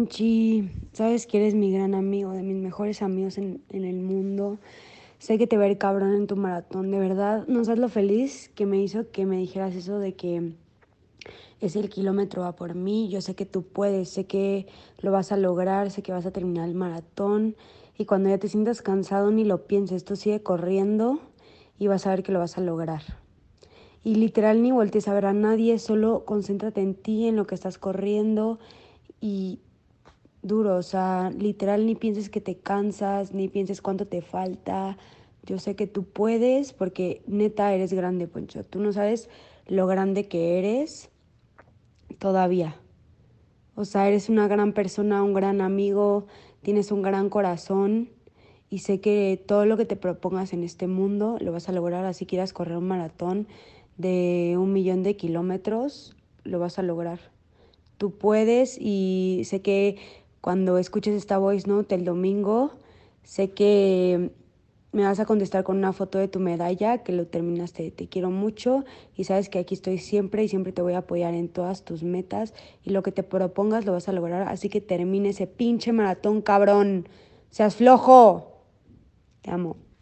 Ponchi, sabes que eres mi gran amigo, de mis mejores amigos en, en el mundo. Sé que te va cabrón en tu maratón. De verdad, no sabes lo feliz que me hizo que me dijeras eso de que es el kilómetro va por mí. Yo sé que tú puedes, sé que lo vas a lograr, sé que vas a terminar el maratón. Y cuando ya te sientas cansado, ni lo pienses, tú sigue corriendo y vas a ver que lo vas a lograr. Y literal ni voltees a ver a nadie, solo concéntrate en ti, en lo que estás corriendo y duro, o sea, literal ni pienses que te cansas, ni pienses cuánto te falta. Yo sé que tú puedes porque neta eres grande, Poncho. Tú no sabes lo grande que eres todavía. O sea, eres una gran persona, un gran amigo, tienes un gran corazón y sé que todo lo que te propongas en este mundo lo vas a lograr, así quieras correr un maratón de un millón de kilómetros, lo vas a lograr. Tú puedes y sé que cuando escuches esta voice note el domingo, sé que me vas a contestar con una foto de tu medalla, que lo terminaste. Te quiero mucho y sabes que aquí estoy siempre y siempre te voy a apoyar en todas tus metas y lo que te propongas lo vas a lograr. Así que termine ese pinche maratón, cabrón. Seas flojo. Te amo.